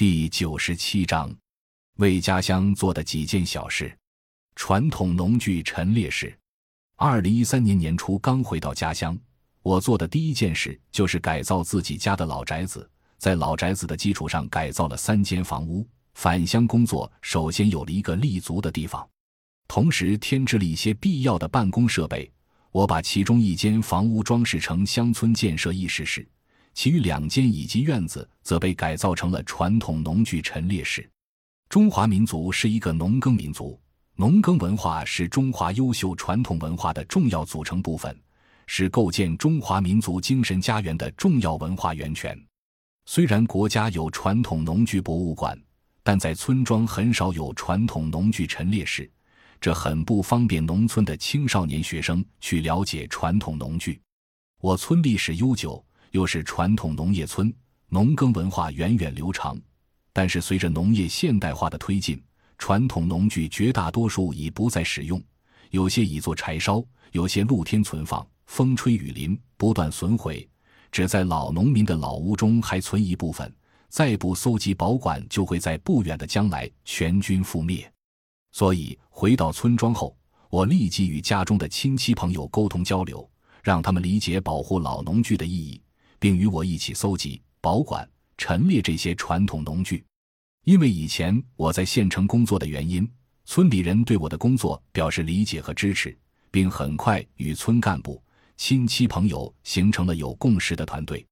第九十七章，为家乡做的几件小事。传统农具陈列室。二零一三年年初刚回到家乡，我做的第一件事就是改造自己家的老宅子，在老宅子的基础上改造了三间房屋。返乡工作首先有了一个立足的地方，同时添置了一些必要的办公设备。我把其中一间房屋装饰成乡村建设议事室。其余两间以及院子则被改造成了传统农具陈列室。中华民族是一个农耕民族，农耕文化是中华优秀传统文化的重要组成部分，是构建中华民族精神家园的重要文化源泉。虽然国家有传统农具博物馆，但在村庄很少有传统农具陈列室，这很不方便农村的青少年学生去了解传统农具。我村历史悠久。又是传统农业村，农耕文化源远流长。但是随着农业现代化的推进，传统农具绝大多数已不再使用，有些已做柴烧，有些露天存放，风吹雨淋不断损毁。只在老农民的老屋中还存一部分，再不搜集保管，就会在不远的将来全军覆灭。所以回到村庄后，我立即与家中的亲戚朋友沟通交流，让他们理解保护老农具的意义。并与我一起搜集、保管、陈列这些传统农具。因为以前我在县城工作的原因，村里人对我的工作表示理解和支持，并很快与村干部、亲戚朋友形成了有共识的团队，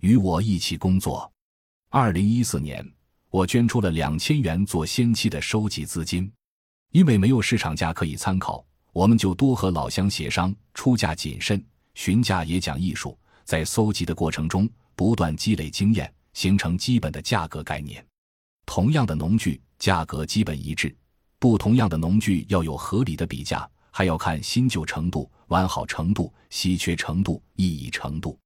与我一起工作。二零一四年，我捐出了两千元做先期的收集资金。因为没有市场价可以参考，我们就多和老乡协商，出价谨慎，询价也讲艺术。在搜集的过程中，不断积累经验，形成基本的价格概念。同样的农具，价格基本一致；不同样的农具要有合理的比价，还要看新旧程度、完好程度、稀缺程度、意义程度。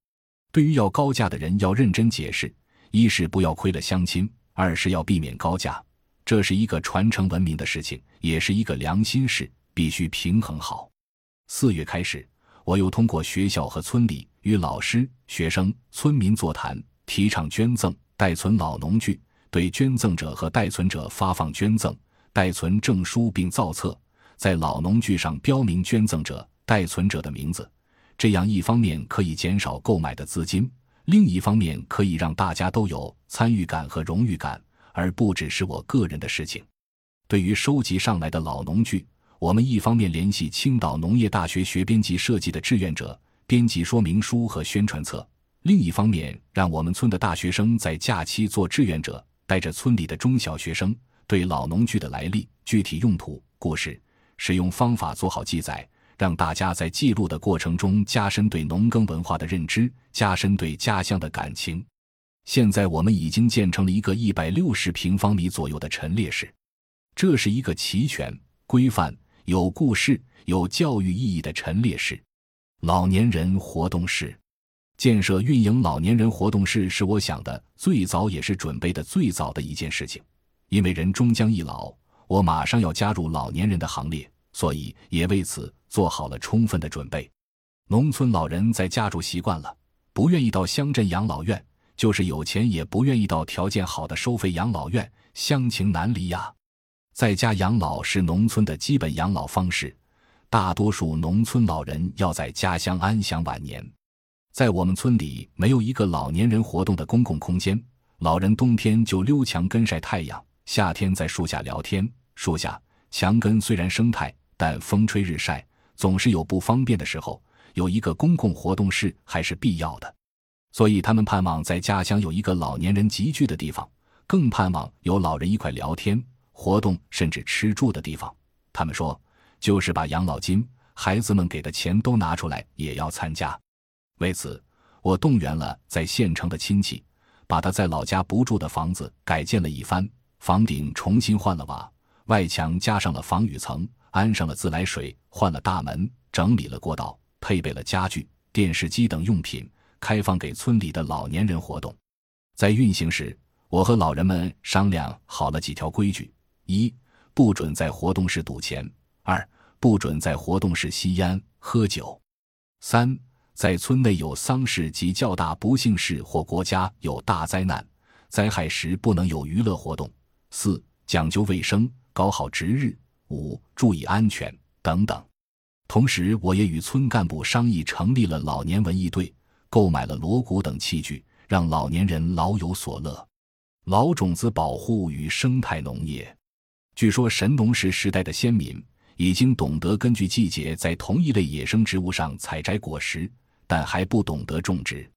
对于要高价的人，要认真解释：一是不要亏了乡亲，二是要避免高价。这是一个传承文明的事情，也是一个良心事，必须平衡好。四月开始。我又通过学校和村里与老师、学生、村民座谈，提倡捐赠代存老农具，对捐赠者和代存者发放捐赠代存证书，并造册，在老农具上标明捐赠者、代存者的名字。这样一方面可以减少购买的资金，另一方面可以让大家都有参与感和荣誉感，而不只是我个人的事情。对于收集上来的老农具。我们一方面联系青岛农业大学学编辑设计的志愿者，编辑说明书和宣传册；另一方面，让我们村的大学生在假期做志愿者，带着村里的中小学生，对老农具的来历、具体用途、故事、使用方法做好记载，让大家在记录的过程中加深对农耕文化的认知，加深对家乡的感情。现在我们已经建成了一个一百六十平方米左右的陈列室，这是一个齐全、规范。有故事、有教育意义的陈列室、老年人活动室，建设运营老年人活动室是我想的最早也是准备的最早的一件事情。因为人终将一老，我马上要加入老年人的行列，所以也为此做好了充分的准备。农村老人在家住习惯了，不愿意到乡镇养老院，就是有钱也不愿意到条件好的收费养老院，乡情难离呀。在家养老是农村的基本养老方式，大多数农村老人要在家乡安享晚年。在我们村里，没有一个老年人活动的公共空间，老人冬天就溜墙根晒太阳，夏天在树下聊天。树下墙根虽然生态，但风吹日晒，总是有不方便的时候。有一个公共活动室还是必要的，所以他们盼望在家乡有一个老年人集聚的地方，更盼望有老人一块聊天。活动甚至吃住的地方，他们说就是把养老金、孩子们给的钱都拿出来也要参加。为此，我动员了在县城的亲戚，把他在老家不住的房子改建了一番，房顶重新换了瓦，外墙加上了防雨层，安上了自来水，换了大门，整理了过道，配备了家具、电视机等用品，开放给村里的老年人活动。在运行时，我和老人们商量好了几条规矩。一不准在活动室赌钱；二不准在活动室吸烟喝酒；三在村内有丧事及较大不幸事或国家有大灾难，灾害时不能有娱乐活动；四、讲究卫生，搞好值日；五、注意安全等等。同时，我也与村干部商议，成立了老年文艺队，购买了锣鼓等器具，让老年人老有所乐。老种子保护与生态农业，据说神农氏时代的先民已经懂得根据季节在同一类野生植物上采摘果实，但还不懂得种植。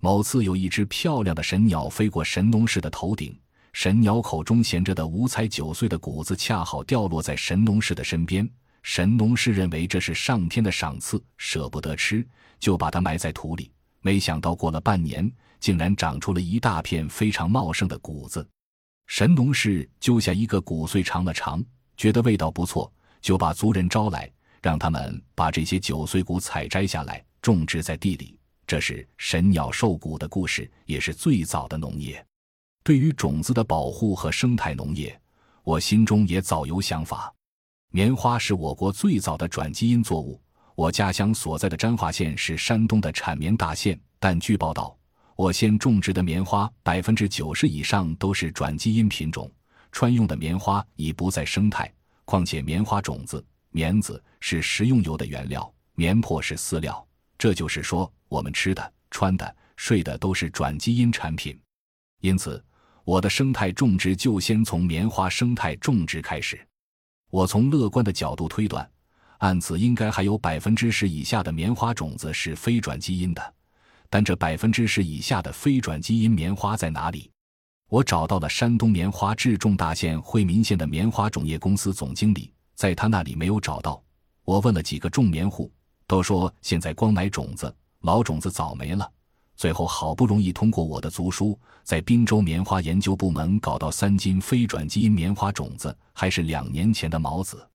某次有一只漂亮的神鸟飞过神农氏的头顶，神鸟口中衔着的五彩九穗的谷子恰好掉落在神农氏的身边。神农氏认为这是上天的赏赐，舍不得吃，就把它埋在土里。没想到过了半年，竟然长出了一大片非常茂盛的谷子。神农氏揪下一个谷穗尝了尝，觉得味道不错，就把族人招来，让他们把这些九穗谷采摘下来，种植在地里。这是神鸟授谷的故事，也是最早的农业。对于种子的保护和生态农业，我心中也早有想法。棉花是我国最早的转基因作物。我家乡所在的沾化县是山东的产棉大县，但据报道，我县种植的棉花百分之九十以上都是转基因品种，穿用的棉花已不再生态。况且棉花种子、棉籽是食用油的原料，棉粕是饲料。这就是说，我们吃的、穿的、睡的都是转基因产品。因此，我的生态种植就先从棉花生态种植开始。我从乐观的角度推断，按此应该还有百分之十以下的棉花种子是非转基因的，但这百分之十以下的非转基因棉花在哪里？我找到了山东棉花治重大县惠民县的棉花种业公司总经理，在他那里没有找到。我问了几个种棉户，都说现在光买种子，老种子早没了。最后好不容易通过我的族书，在滨州棉花研究部门搞到三斤非转基因棉花种子，还是两年前的毛子。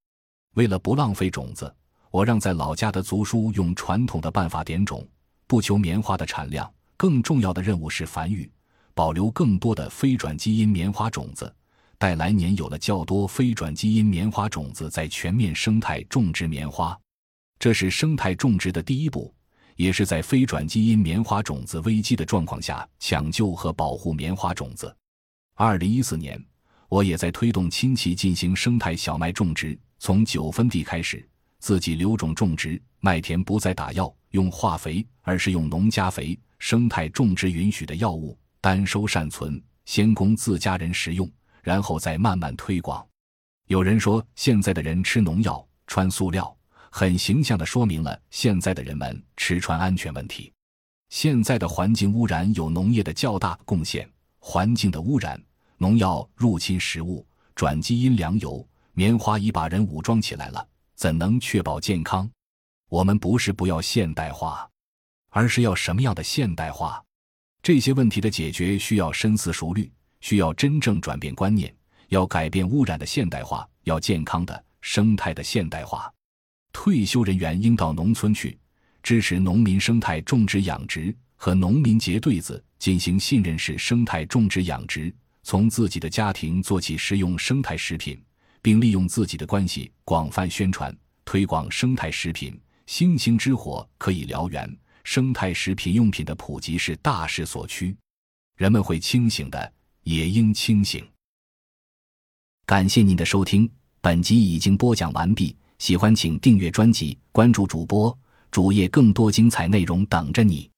为了不浪费种子，我让在老家的族书用传统的办法点种，不求棉花的产量，更重要的任务是繁育，保留更多的非转基因棉花种子，待来年有了较多非转基因棉花种子，再全面生态种植棉花。这是生态种植的第一步。也是在非转基因棉花种子危机的状况下抢救和保护棉花种子。二零一四年，我也在推动亲戚进行生态小麦种植，从九分地开始，自己留种种植，麦田不再打药、用化肥，而是用农家肥。生态种植允许的药物单收善存，先供自家人食用，然后再慢慢推广。有人说，现在的人吃农药、穿塑料。很形象地说明了现在的人们吃穿安全问题。现在的环境污染有农业的较大贡献，环境的污染、农药入侵食物、转基因粮油、棉花已把人武装起来了，怎能确保健康？我们不是不要现代化，而是要什么样的现代化？这些问题的解决需要深思熟虑，需要真正转变观念，要改变污染的现代化，要健康的生态的现代化。退休人员应到农村去，支持农民生态种植养殖，和农民结对子，进行信任式生态种植养殖。从自己的家庭做起，食用生态食品，并利用自己的关系广泛宣传推广生态食品。星星之火可以燎原，生态食品用品的普及是大势所趋，人们会清醒的，也应清醒。感谢您的收听，本集已经播讲完毕。喜欢请订阅专辑，关注主播主页，更多精彩内容等着你。